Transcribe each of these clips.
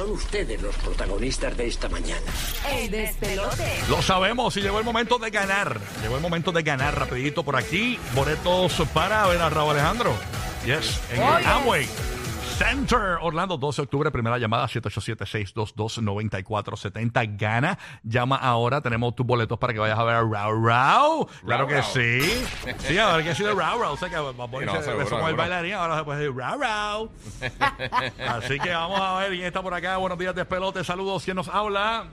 son ustedes los protagonistas de esta mañana. El despelote. Lo sabemos y llegó el momento de ganar. Llegó el momento de ganar rapidito por aquí. Boletos para ver a Raúl Alejandro. Yes, en el Amway Center, Orlando, 12 de octubre, primera llamada, 787-622-9470. Gana, llama ahora, tenemos tus boletos para que vayas a ver a Rau Rau. Claro que sí. Sí, a ver qué ha sido Rau Rau. O sea que va a no, ponerse con el bailarín, ahora se puede decir Rau Rau. Así que vamos a ver quién está por acá. Buenos días, despelote. Saludos. ¿Quién nos habla?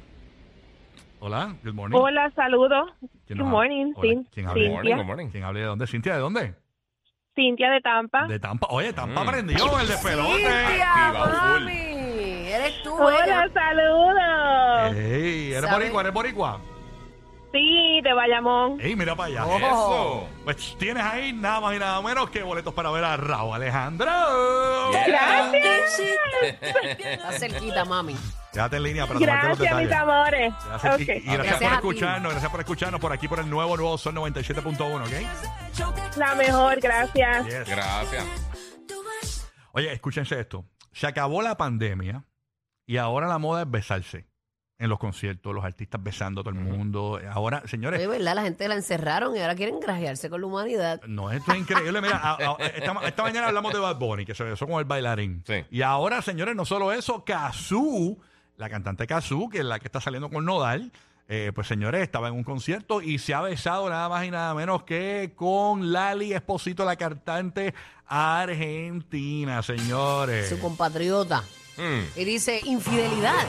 Hola, good morning. Hola, saludos. ¿Quién Good morning? Hola, ¿quién habla? Good morning, Cintia. good morning. ¿Quién habla de dónde? ¿Cintia de dónde? Cintia de Tampa. De Tampa. Oye, Tampa Mm. aprendió el despelote. Cintia, Activa, full. mami. Eres tú, Hola, ella. saludos. Ey, ¿eres ¿Sabe? boricua? ¿Eres boricua? Sí, de Bayamón. Ey, mira para allá. Oh. Eso. Pues tienes ahí nada más y nada menos que boletos para ver a Raúl Alejandro. Gracias. Está cerquita, mami. Quédate en línea para tomarte los Gracias, mis amores. Gracias, y- Ok. gracias, Gracias por a ti. escucharnos, gracias por escucharnos por aquí por el nuevo nuevo Sol 97.1, ¿ok? La mejor, gracias. Yes. Gracias. Oye, escúchense esto. Se acabó la pandemia y ahora la moda es besarse en los conciertos, los artistas besando a todo el mundo. Ahora, señores, Oye, ¿verdad? La gente la encerraron y ahora quieren grajearse con la humanidad. No, esto es increíble. Mira, a- a- esta, esta mañana hablamos de Bad Bunny, que se besó con el bailarín. Sí. Y ahora, señores, no solo eso, Kazoo, la cantante Kazoo, que es la que está saliendo con Nodal, eh, pues señores, estaba en un concierto y se ha besado nada más y nada menos que con Lali Esposito, la cantante argentina, señores. Su compatriota. Mm. Y dice, infidelidad.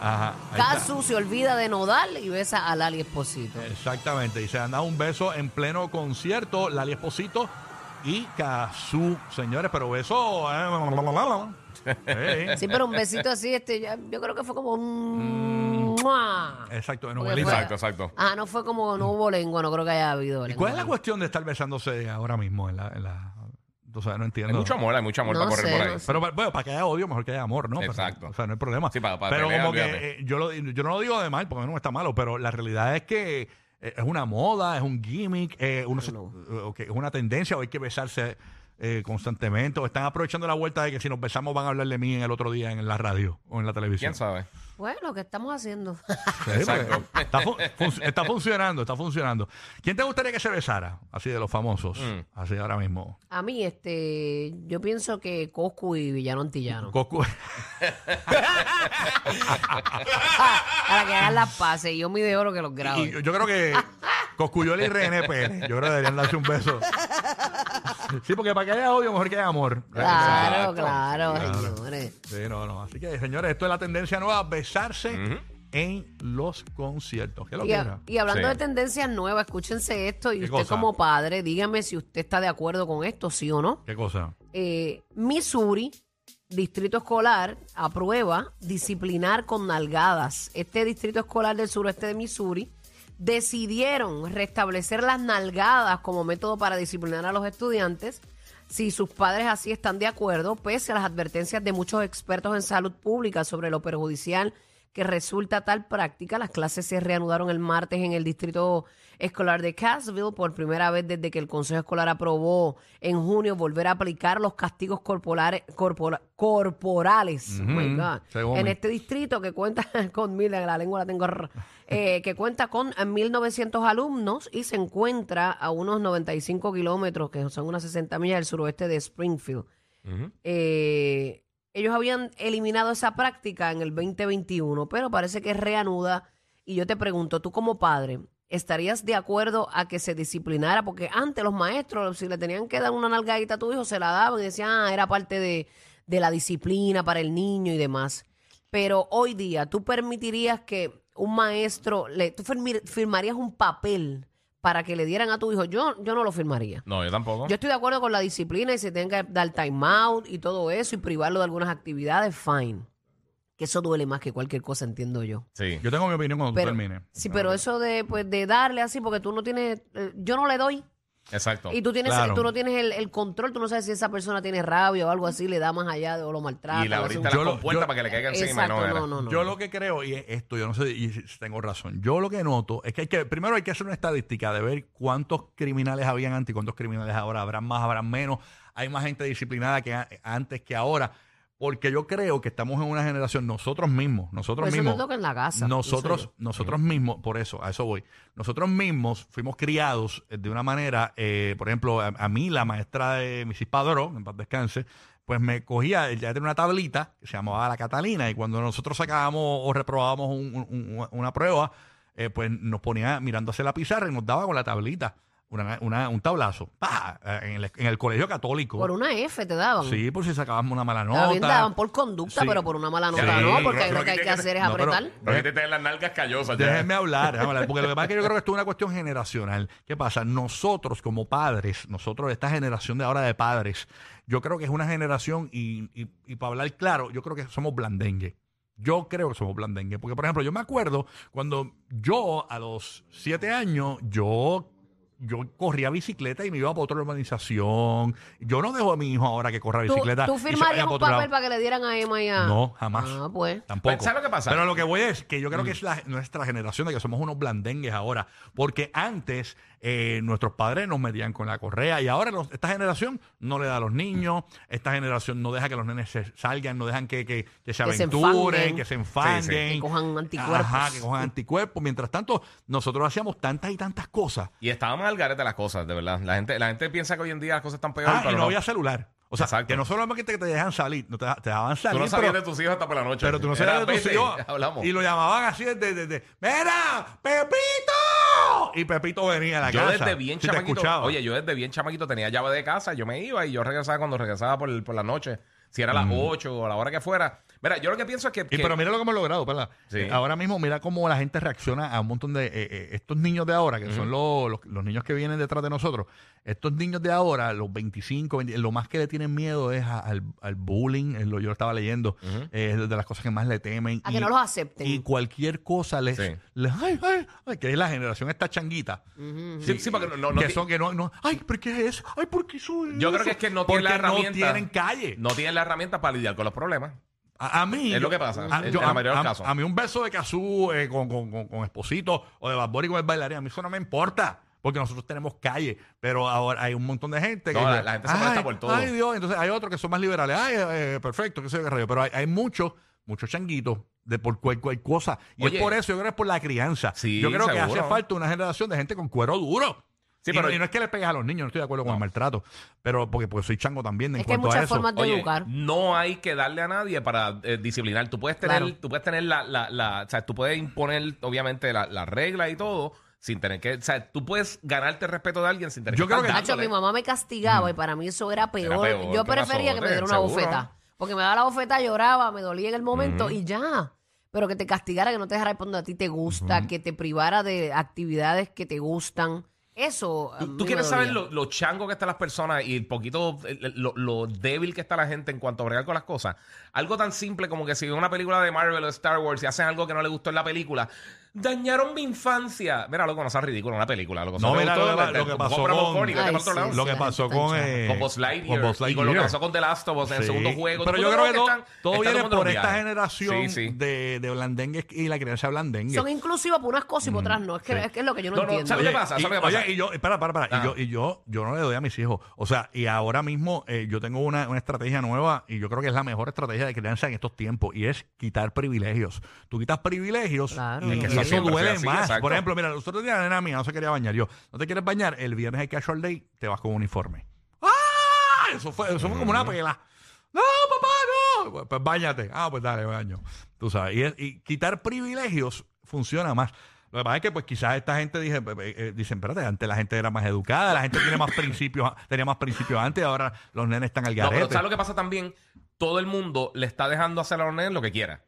Ajá. Casu se olvida de Nodal y besa a Lali Esposito. Exactamente, y se han dado un beso en pleno concierto, Lali Esposito y Kazoo, señores, pero beso... eh, Sí, pero un besito así, este, ya- yo creo que fue como un... ¡mua! Exacto, de Porque novelita. fue- Exacto, exacto. Ah, no fue como, no hubo lengua, no creo que haya habido ¿Y lengua. cuál es la cuestión de estar besándose ahora mismo en la... En la o sea, no entiendo. Hay mucho amor, hay mucho amor No para correr sé, por ahí. no sé. Pero bueno, para que haya odio, mejor que haya amor, ¿no? Pero, Exacto. o sea, no hay problema. Sí, para- para pero pelear, como que olvídate. eh, yo, lo, yo no lo digo de mal, porque no está malo, pero la realidad es que es una moda, es un gimmick, eh, uno se- eh, ok, es una tendencia, o hay que besarse eh, constantemente, o están aprovechando la vuelta de que si nos besamos van a hablar de mí en el otro día en la radio o en la televisión. ¿Quién sabe? Bueno, ¿qué estamos haciendo? Sí, Exacto. Está, fu- fun- está funcionando, está funcionando. ¿Quién te gustaría que se besara? Así de los famosos. Mm. Así ahora mismo. A mí, este, yo pienso que Coscu y Villano Antillano. Cocu. Para que hagan las pases y yo mi de oro que los y grabe. yo creo que Coscuyola y René Pérez, yo creo que deberían darse un beso. Sí, porque para que haya odio, mejor que haya amor. Claro, Exacto. claro, Claro. señores. Sí, no, no. Así que, señores, esto es la tendencia nueva, besarse Ujú. en los conciertos. ¿Qué lo Y, a- y hablando Sí. de tendencias nuevas, escúchense esto y ¿Qué usted cosa? como padre, dígame si usted está de acuerdo con esto, sí o no. ¿Qué cosa? Eh, Missouri, Distrito Escolar, aprueba disciplinar con nalgadas. Este Distrito Escolar del suroeste de Missouri decidieron restablecer las nalgadas como método para disciplinar a los estudiantes. Si sus padres así están de acuerdo, pese a las advertencias de muchos expertos en salud pública sobre lo perjudicial que resulta tal práctica, las clases se reanudaron el martes en el distrito escolar de Cassville por primera vez desde que el Consejo Escolar aprobó en junio volver a aplicar los castigos corporales, corpora- corporales. Oh my God, en este distrito que cuenta con mil, la lengua la tengo, eh, que cuenta con 1.900 alumnos y se encuentra a unos 95 kilómetros, que son unas 60 millas del suroeste de Springfield. Eh, ellos habían eliminado esa práctica en el 2021, pero parece que reanuda. Y yo te pregunto, tú como padre, ¿estarías de acuerdo a que se disciplinara? Porque antes los maestros, si le tenían que dar una nalgadita a tu hijo, se la daban y decían, ah, era parte de, de la disciplina para el niño y demás. Pero hoy día, ¿tú permitirías que un maestro, le, tú firmarías un papel para que le dieran a tu hijo? Yo, yo no lo firmaría. No, yo tampoco. Yo estoy de acuerdo con la disciplina y se tenga que dar time out y todo eso y privarlo de algunas actividades, fine. Que eso duele más que cualquier cosa, entiendo yo. Sí. Yo tengo mi opinión cuando Pero, tú termines. sí, pero eso de, pues, de darle así, porque tú no tienes, eh, yo no le doy Exacto. y tú tienes, Claro. tú no tienes el, el control, tú no sabes si esa persona tiene rabia o algo así, le da más allá de, o lo maltrata. Y la abriste la compuerta yo- para que le caiga encima. Exacto, no, no, no, no. Yo lo que creo, y es esto, yo no sé y si tengo razón, yo lo que noto es que, hay que primero hay que hacer una estadística de ver cuántos criminales habían antes y cuántos criminales ahora. Habrán más, habrán menos. Hay más gente disciplinada que antes que ahora. Porque yo creo que estamos en una generación, nosotros mismos, nosotros Pues eso mismos. te toca en la casa. Nosotros, nosotros mismos, por eso, a eso voy. Nosotros mismos fuimos criados eh, de una manera, eh, por ejemplo, a, a mí, la maestra de Mrs. Padrón, en paz descanse, pues me cogía, ella tenía una tablita que se llamaba la Catalina, y cuando nosotros sacábamos o reprobábamos un- un- un- una prueba, eh, pues nos ponía mirando hacia la pizarra y nos daba con la tablita una- una- un tablazo. ¡Pah! En el, en el colegio católico. Por una F te daban. Sí, por si sacábamos una mala nota. Bien, te daban por conducta, Sí. pero por una mala nota Sí, no, porque lo que hay que que hacer es no, pero- apretar. Pero que te las nalgas callosas ya. Déjenme hablar, déjenme hablar, porque lo que pasa es que yo creo que esto es una cuestión generacional. ¿Qué pasa? Nosotros como padres, nosotros esta generación de ahora de padres, yo creo que es una generación, y, y- y para hablar claro, yo creo que somos blandengue. Yo creo que somos blandengue. Porque, por ejemplo, yo me acuerdo cuando yo a los siete años, yo yo corría bicicleta y me iba para otra urbanización. Yo no dejo a mi hijo ahora que corra ¿Tú, bicicleta. tú firmarías un papel para que le dieran a Emma y a... No, jamás. Ah, pues. Tampoco. Pues, ¿sabes lo que pasa? Pero lo que voy es que yo creo que Mm. es la- nuestra generación de que somos unos blandengues ahora. Porque antes eh, nuestros padres nos medían con la correa y ahora los- esta generación no le da a los niños, esta generación no deja que los nenes se salgan, no dejan que, que- que se Que se aventuren, enfanguen. que se enfanguen. Que cojan anticuerpos. Ajá, que cojan anticuerpos. Mientras tanto, nosotros hacíamos tantas y tantas cosas. Y estábamos al garete las cosas, de verdad. La gente, la gente piensa que hoy en día las cosas están peores, Ah, pero y no, no. había celular. O sea, Exacto. que no solamente que te dejan salir, no te, te dejaban salir. Tú no sabías pero- de tus hijos hasta por la noche. Pero tú no sabías de tus hijos. Hablamos. Y lo llamaban así desde, desde, ¡Mira! ¡Pepito! Y Pepito venía a la yo casa. desde bien Si chamaquito, oye, yo desde bien chamaquito tenía llave de casa, yo me iba y yo regresaba cuando regresaba por, por la noche, si era a las 8 o a la hora que fuera. Mira, yo lo que pienso es que... Y que- pero mira lo que hemos logrado, ¿verdad? Sí. Eh, Ahora mismo, mira cómo la gente reacciona a un montón de. eh, eh, estos niños de ahora, que son los, los, los niños que vienen detrás de nosotros, estos niños de ahora, los 25, 20, lo más que le tienen miedo es a- al, al bullying, es lo, yo lo estaba leyendo, eh, es de las cosas que más le temen. A que no los acepten. Y cualquier cosa les. Sí. les ay, ay, ay, que es la generación esta changuita. Sí, sí, porque no- no- que son que no, no. Ay, ¿pero qué es eso? Ay, ¿por qué eso Yo creo que es que no tienen la herramienta. no tienen calle. no tienen la herramienta para lidiar con los problemas. A, a mí. Es lo que pasa, a- en yo- la a- mayoría de los a- casos. A mí un beso de Cazú eh, con, con, con, con Esposito o de Bad con el bailarín, a mí eso no me importa. Porque nosotros tenemos calle, pero ahora hay un montón de gente que No, la- gente se "Ay, molesta por todo". Ay, Dios, entonces hay otros que son más liberales. Ay, eh, perfecto, que se ve rayo. Pero hay, hay muchos, muchos changuitos de por cualquier cosa. Y Oye. es por eso, yo creo que es por la crianza. Sí, yo creo que hace falta una generación de gente con cuero duro. Sí, y, pero- no, y no es que le pegues a los niños, no estoy de acuerdo con el maltrato, pero porque, porque soy chango también en Es que hay cuanto a muchas eso. formas de Oye, educar. no hay que darle a nadie para eh, disciplinar. Tú puedes tener, Claro. tú puedes tener la, la, la- o sea, tú puedes imponer, obviamente, la, la regla y todo, sin tener que, o sea, tú puedes ganarte el respeto de alguien sin tener Yo que creo que- dándole. mi mamá me castigaba y para mí eso era peor. peor, Yo ¿qué prefería que me diera una bofeta. Porque me daba la bofeta, lloraba, me dolía en el momento y ya. Pero que te castigara, que no te dejara donde a ti te gusta, que te privara de actividades que te gustan. Eso. ¿Tú, quieres saber lo, lo chango que están las personas y el poquito, lo, lo débil que está la gente en cuanto a bregar con las cosas? Algo tan simple como que si ven una película de Marvel o Star Wars y hacen algo que no le gustó en la película, dañaron mi infancia. Mira, loco, no sea ridículo, una película. Loco, No, ¿te mira lo lo que pasó para con-. Lo que pasó con, eh, Con Buzz Lightyear, con Buzz y con lo que pasó con The Last of Us en el segundo juego. Pero yo creo que todo, están- todo están viene por esta generación Sí, sí. De, de blandengues y la crianza blandengue. Son inclusivos por unas cosas y por otras no. Es que, sí. es que es lo que yo no, No, no, entiendo. ¿sabes qué pasa? y, ¿Sabes qué pasa? oye, y yo, espera, para, para. Y yo, y yo, yo no le doy a mis hijos. O sea, y ahora mismo eh, yo tengo una, una estrategia nueva y yo creo que es la mejor estrategia de crianza en estos tiempos y es quitar privilegios. Tú quitas privilegios Claro. y, y eso duele así, más. exacto. Por ejemplo, mira, nosotros días la nena mía no se quería bañar. Yo, ¿no te quieres bañar? El viernes hay casual day, te vas con uniforme. ¡Ah! Eso fue, eso fue como una pela. No, papá, no. Pues, pues bañate. Ah, pues dale, baño. Tú sabes. Y, quitar privilegios funciona más. Lo que pasa es que, pues, quizás esta gente dice, eh, eh, dicen, espérate, antes la gente era más educada, la gente tiene más principios, tenía más principios antes, ahora los nenes están al No, pero garete. ¿sabes lo que pasa también? Todo el mundo le está dejando hacer a los nenes lo que quiera.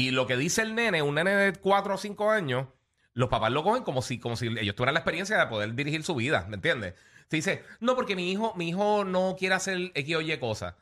Y lo que dice el nene, un nene de 4 o 5 años, los papás lo cogen como si, como si ellos tuvieran la experiencia de poder dirigir su vida, ¿me entiendes? Se dice, no, porque mi hijo, mi hijo no quiere hacer X o Y cosas.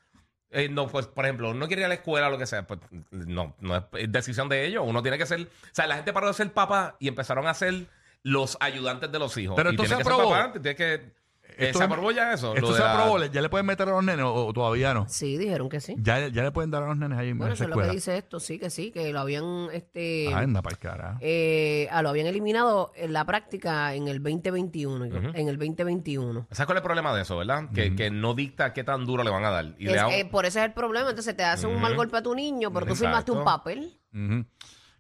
Eh, no, pues, por ejemplo, no quiere ir a la escuela o lo que sea. Pues no, no es, decisión de ellos. Uno tiene que ser. O sea, la gente paró de ser papá y empezaron a ser los ayudantes de los hijos. Pero y que ser papá, tiene que. Esto ¿Se es- aprobó ya eso? ¿Esto Lo de se la- aprobó? ¿Ya le pueden meter a los nenes o, o todavía no? Sí, dijeron que sí. Ya, ya le pueden dar a los nenes ahí en Bueno, esa eso es lo que escuela. dice esto, sí, que sí, que lo habían, este, Anda para el carajo. eh, ah, lo habían eliminado en la práctica en el 2021, en el 2021. ¿Sabes cuál es el problema de eso, verdad? Que, que no dicta qué tan duro le van a dar. Y le Es- da un- eh, por ese es el problema, entonces te hacen un mal golpe a tu niño, pero tú firmaste un Exacto. papel. Ujú.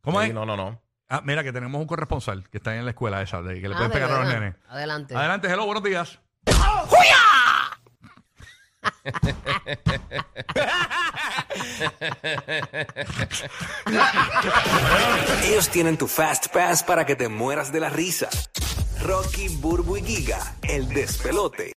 ¿Cómo Sí, es? No, no, no. Ah, mira, que tenemos un corresponsal que está en la escuela esa, de que le Ah, pueden de pegar a los verdad. nenes. Adelante. Adelante, hello, buenos días. Ellos tienen tu Fast Pass para que te mueras de la risa. Rocky, Burbu y Giga, el despelote.